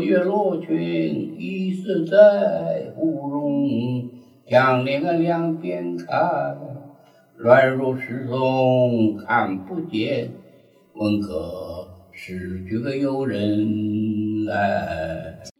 月落群疑似在乌中，将两岸两边看，乱入石中看不见。问何时，这个有人来。